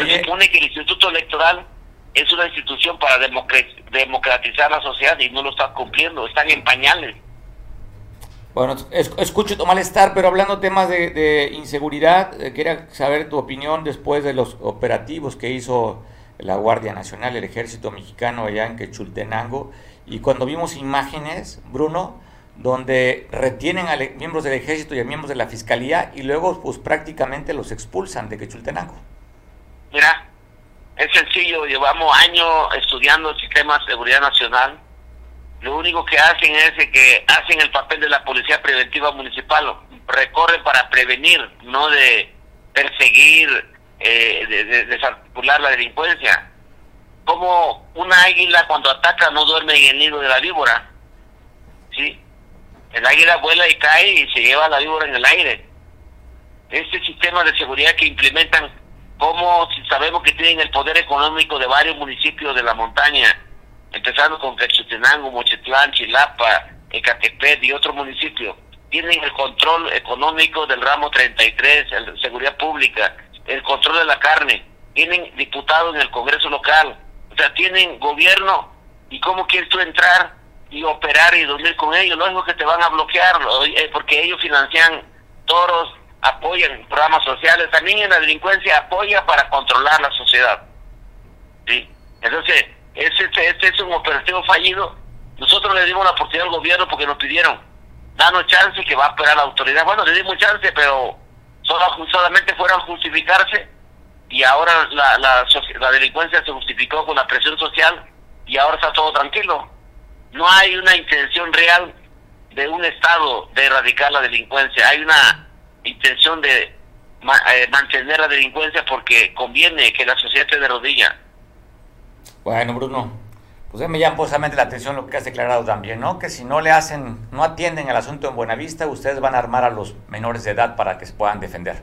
Se supone que el Instituto Electoral es una institución para democratizar la sociedad y no lo está cumpliendo, están en pañales. Bueno, escucho tu malestar, pero hablando temas de, inseguridad, eh, quería saber tu opinión después de los operativos que hizo la Guardia Nacional, el Ejército Mexicano allá en Quechultenango, y cuando vimos imágenes, Bruno, donde retienen a miembros del Ejército y a miembros de la Fiscalía y luego pues prácticamente los expulsan de Quechultenango. Mira, es sencillo, llevamos años estudiando el sistema de seguridad nacional. Lo único que hacen es que hacen el papel de la policía preventiva municipal, recorren para prevenir, no de perseguir, eh, de, desarticular la delincuencia. Como una águila cuando ataca no duerme en el nido de la víbora. ¿sí? El águila vuela y cae y se lleva la víbora en el aire. Este sistema de seguridad que implementan como si sabemos que tienen el poder económico de varios municipios de la montaña, empezando con Quechutenango, Mochetlán, Chilapa, Ecatepec y otros municipios, tienen el control económico del ramo 33, el seguridad pública, el control de la carne, tienen diputados en el Congreso local, o sea, tienen gobierno, ¿y cómo quieres tú entrar y operar y dormir con ellos? Lógico que te van a bloquear, eh, porque ellos financian toros, apoyan programas sociales, también en la delincuencia apoya para controlar la sociedad. ¿sí? Entonces, este, este es un operativo fallido. Nosotros le dimos la oportunidad al gobierno porque nos pidieron, danos chance que va a esperar la autoridad. Bueno, le dimos chance, pero solo, solamente fueron a justificarse y ahora la, la, la delincuencia se justificó con la presión social y ahora está todo tranquilo. No hay una intención real de un Estado de erradicar la delincuencia, hay una intención de eh, mantener la delincuencia porque conviene que la sociedad esté de rodilla. Bueno, Bruno, pues me llama la atención lo que has declarado también, ¿no? Que si no le hacen, no atienden el asunto en Buenavista, ustedes van a armar a los menores de edad para que se puedan defender.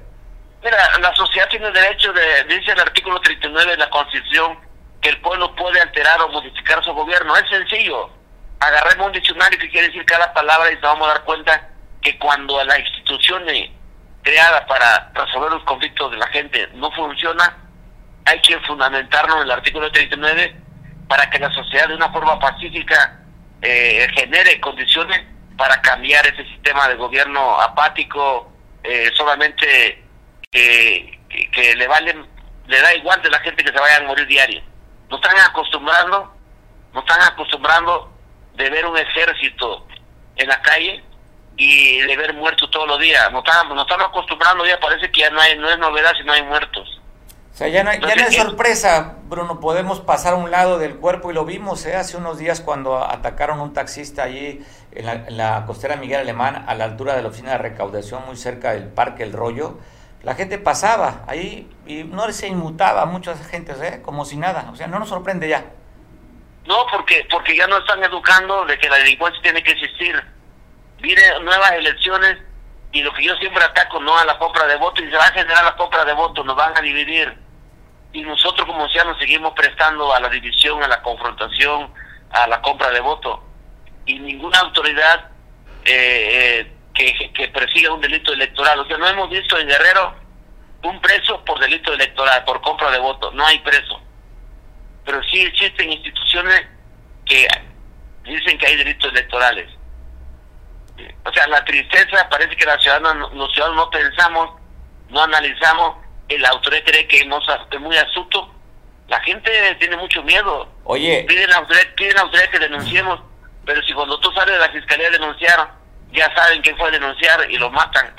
Mira, la sociedad tiene derecho de, dice el artículo 39 de la Constitución, que el pueblo puede alterar o modificar su gobierno. Es sencillo. Agarremos un diccionario que quiere decir cada palabra y nos vamos a dar cuenta que cuando la institución creada para resolver los conflictos de la gente no funciona, hay que fundamentarlo en el artículo 39 para que la sociedad de una forma pacífica eh, genere condiciones para cambiar ese sistema de gobierno apático, eh, solamente que, que, le valen, le da igual de la gente que se vaya a morir diario. Nos están acostumbrando, nos están acostumbrando de ver un ejército en la calle y de ver muertos todos los días. Nos estamos, nos estamos acostumbrando ya, parece que ya no, hay, no es novedad si no hay muertos. O sea, ya no, ya no es sorpresa, Bruno, podemos pasar a un lado del cuerpo y lo vimos ¿eh? hace unos días cuando atacaron un taxista allí en la, en la, costera Miguel Alemán, a la altura de la oficina de recaudación, muy cerca del Parque El Rollo. La gente pasaba ahí y no se inmutaba a muchas gentes, ¿eh? como si nada. O sea, no nos sorprende ya. No, porque, porque ya no están educando de que la delincuencia tiene que existir. Vienen nuevas elecciones y lo que yo siempre ataco, no a la compra de votos, y se va a generar la compra de votos, nos van a dividir y nosotros como nos seguimos prestando a la división, a la confrontación, a la compra de votos. Y ninguna autoridad eh, eh, que, que persiga un delito electoral. O sea, no hemos visto en Guerrero un preso por delito electoral, por compra de votos. No hay preso. Pero sí existen instituciones que dicen que hay delitos electorales. O sea, la tristeza parece que la ciudadanos, los ciudadanos no pensamos, no analizamos la autoridad cree que es muy astuto. La gente tiene mucho miedo. Oye. Piden a autoridad, piden a autoridad que denunciemos, pero si cuando tú sales de la fiscalía a denunciar, ya saben quién fue a denunciar y lo matan.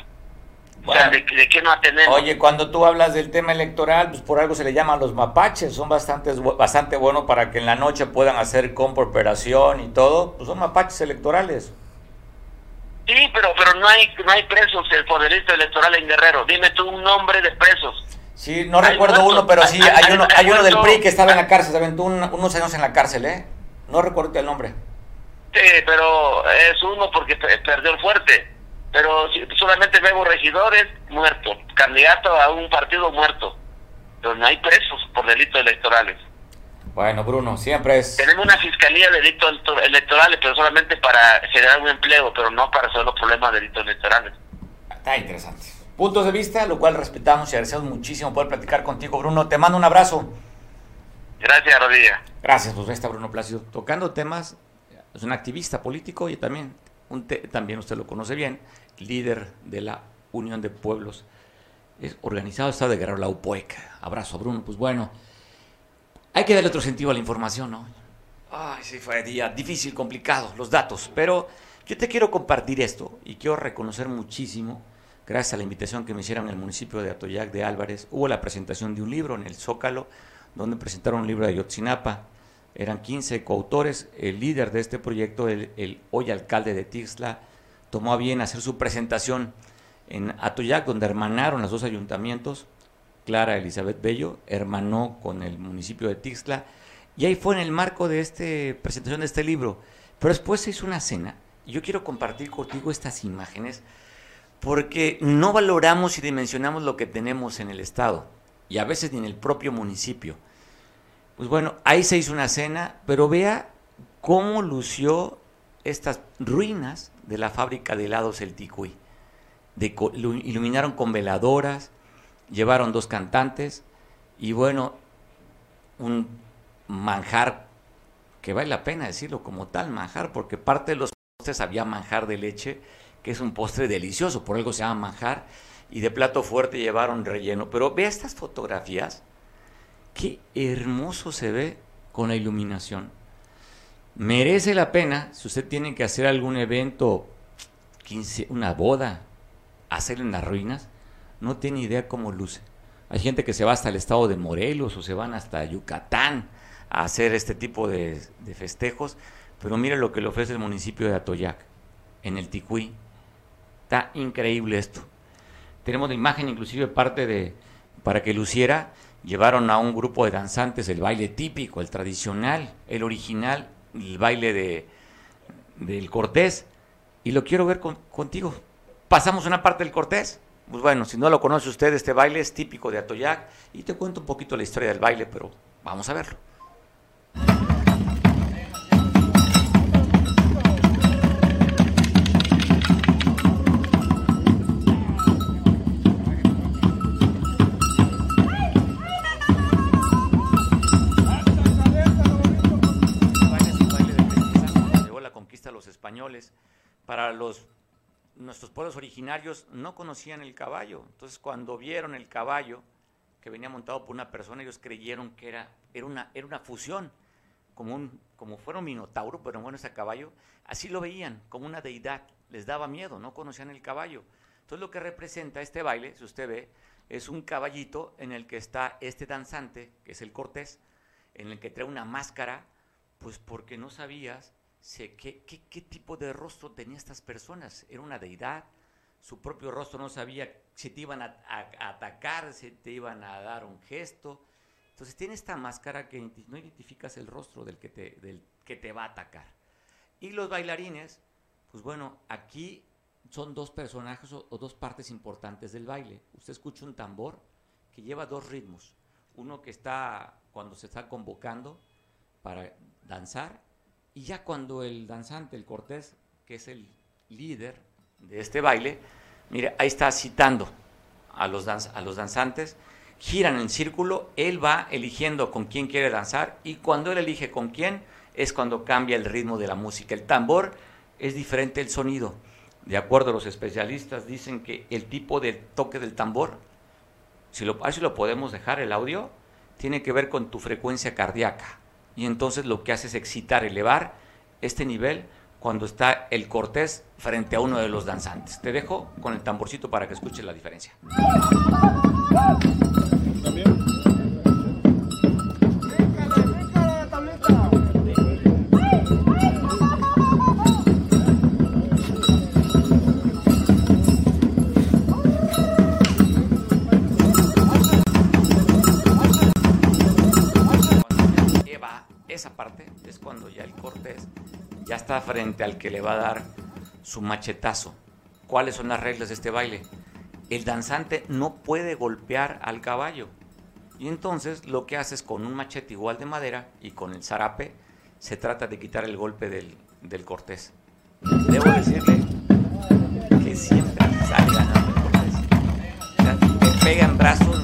O sea, ¿de, qué no atendemos? Oye, cuando tú hablas del tema electoral, pues por algo se le llaman los mapaches, son bastante, bastante buenos para que en la noche puedan hacer operación y todo, pues son mapaches electorales. Sí, pero pero no hay no hay presos por delito electoral en Guerrero. Dime tú un nombre de presos. Sí, no recuerdo uno, pero sí, hay, uno hay uno del PRI que estaba en la cárcel, se aventó unos años en la cárcel, ¿eh? No recuerdo el nombre. Sí, pero es uno porque perdió el fuerte. Pero solamente vemos regidores muertos, candidatos a un partido muerto. Pero no hay presos por delitos electorales. Bueno, Bruno, siempre es... Tenemos una fiscalía de delitos electorales, pero solamente para generar un empleo, pero no para resolver los problemas de delitos electorales. Está interesante. Puntos de vista, lo cual respetamos y agradecemos muchísimo poder platicar contigo, Bruno. Te mando un abrazo. Gracias, Rodilla. Gracias, pues está Bruno Plácido, tocando temas, es un activista político y también, un también usted lo conoce bien, líder de la Unión de Pueblos, es organizado Estado de Guerrero, la UPOEC. Abrazo, Bruno. Pues bueno, hay que darle otro sentido a la información, ¿no? Ay, sí, fue día difícil, complicado, los datos. Pero yo te quiero compartir esto y quiero reconocer muchísimo, gracias a la invitación que me hicieron en el municipio de Atoyac de Álvarez, hubo la presentación de un libro en el Zócalo, donde presentaron un libro de Ayotzinapa. Eran 15 coautores. El líder de este proyecto, el, el hoy alcalde de Tixla, tomó a bien hacer su presentación en Atoyac, donde hermanaron los dos ayuntamientos Clara Elizabeth Bello, hermanó con el municipio de Tixla, y ahí fue en el marco de esta presentación de este libro. Pero después se hizo una cena, y yo quiero compartir contigo estas imágenes, porque no valoramos y dimensionamos lo que tenemos en el Estado, y a veces ni en el propio municipio. Pues bueno, ahí se hizo una cena, pero vea cómo lució estas ruinas de la fábrica de helados El Ticuy. Iluminaron con veladoras, llevaron dos cantantes y bueno, un manjar que vale la pena decirlo como tal manjar, porque parte de los postres había manjar de leche, que es un postre delicioso, por algo se llama manjar, y de plato fuerte llevaron relleno. Pero vea estas fotografías, qué hermoso se ve con la iluminación. Merece la pena, si usted tiene que hacer algún evento, 15, una boda, hacer en las ruinas, no tiene idea cómo luce. Hay gente que se va hasta el estado de Morelos o se van hasta Yucatán a hacer este tipo de, festejos. Pero mire lo que le ofrece el municipio de Atoyac, en el Ticuí. Está increíble esto. Tenemos la imagen inclusive parte de, para que luciera, llevaron a un grupo de danzantes el baile típico, el tradicional, el original, el baile de, del Cortés. Y lo quiero ver contigo. Pasamos una parte del Cortés. Pues bueno, si no lo conoce usted, este baile es típico de Atoyac y te cuento un poquito la historia del baile, pero vamos a verlo. Para los nuestros pueblos originarios no conocían el caballo. Entonces, cuando vieron el caballo que venía montado por una persona, ellos creyeron que era, era, una, era una fusión, como, un, como fuera un minotauro, pero bueno, ese caballo, así lo veían, como una deidad. Les daba miedo, no conocían el caballo. Entonces, lo que representa este baile, si usted ve, es un caballito en el que está este danzante, que es el Cortés, en el que trae una máscara, pues porque no sabías ¿qué, qué, tipo de rostro tenía estas personas? ¿Era una deidad? Su propio rostro no sabía si te iban a, atacar, si te iban a dar un gesto. Entonces tiene esta máscara que no identificas el rostro del que te, del que te va a atacar. Y los bailarines, pues bueno, aquí son dos personajes o, o, dos partes importantes del baile. Usted escucha un tambor que lleva dos ritmos. Uno que está cuando se está convocando para danzar y ya cuando el danzante, el Cortés, que es el líder de este baile, mire, ahí está citando a los, a los danzantes, giran en círculo, él va eligiendo con quién quiere danzar y cuando él elige con quién es cuando cambia el ritmo de la música. El tambor es diferente el sonido. De acuerdo a los especialistas, dicen que el tipo de toque del tambor, si lo, si lo podemos dejar el audio, tiene que ver con tu frecuencia cardíaca y entonces lo que hace es excitar, elevar este nivel cuando está el cortés frente a uno de los danzantes. Te dejo con el tamborcito para que escuches la diferencia. Ya está frente al que le va a dar su machetazo. ¿Cuáles son las reglas de este baile? El danzante no puede golpear al caballo. Y entonces lo que hace es con un machete igual de madera y con el zarape se trata de quitar el golpe del, del cortés. Debo decirle que siempre sale ganando el cortés. O sea, te pega en brazos,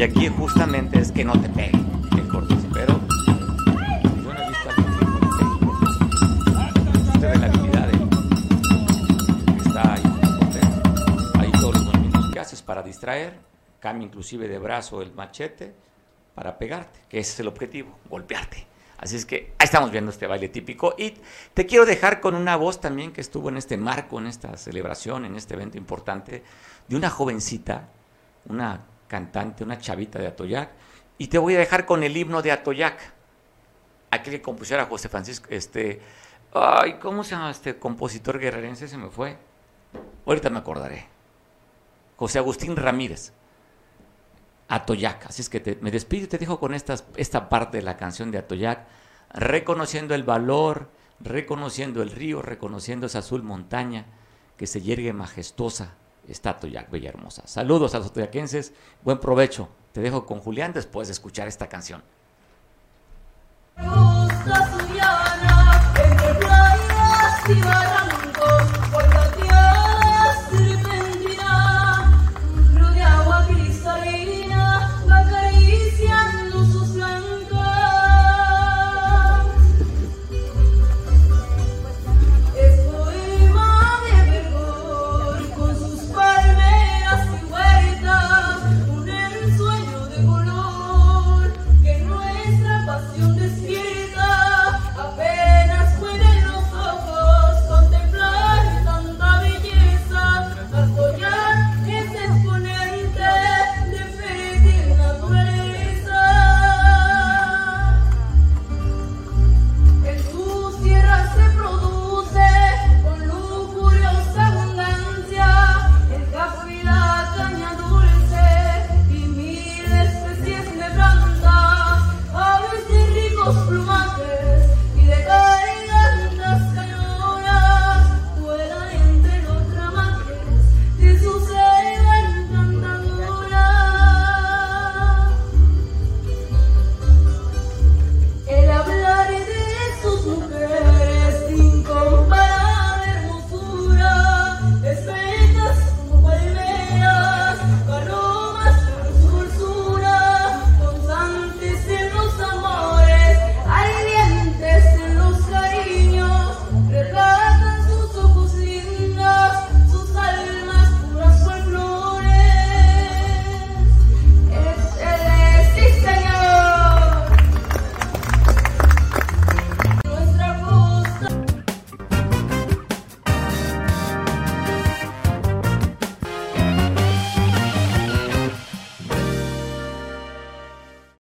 Y aquí justamente es que no te pegue pero yo no he visto a alguien Usted ve la habilidad de, que está ahí. Ahí todos los movimientos que haces para distraer, cambia inclusive de brazo el machete para pegarte, que ese es el objetivo, golpearte. Así es que ahí estamos viendo este baile típico y te quiero dejar con una voz también que estuvo en este marco, en esta celebración, en este evento importante, de una jovencita, una cantante, una chavita de Atoyac, y te voy a dejar con el himno de Atoyac. Aquel que compusiera José Francisco, este, ay, ¿cómo se llama este compositor guerrerense? Se me fue. Ahorita me acordaré. José Agustín Ramírez. Atoyac. Así es que me despido y te dejo con esta, esta parte de la canción de Atoyac, reconociendo el valor, reconociendo el río, reconociendo esa azul montaña que se yergue majestuosa. Está Atoyac, bella hermosa. Saludos a los atoyaquenses, buen provecho. Te dejo con Julián después de escuchar esta canción.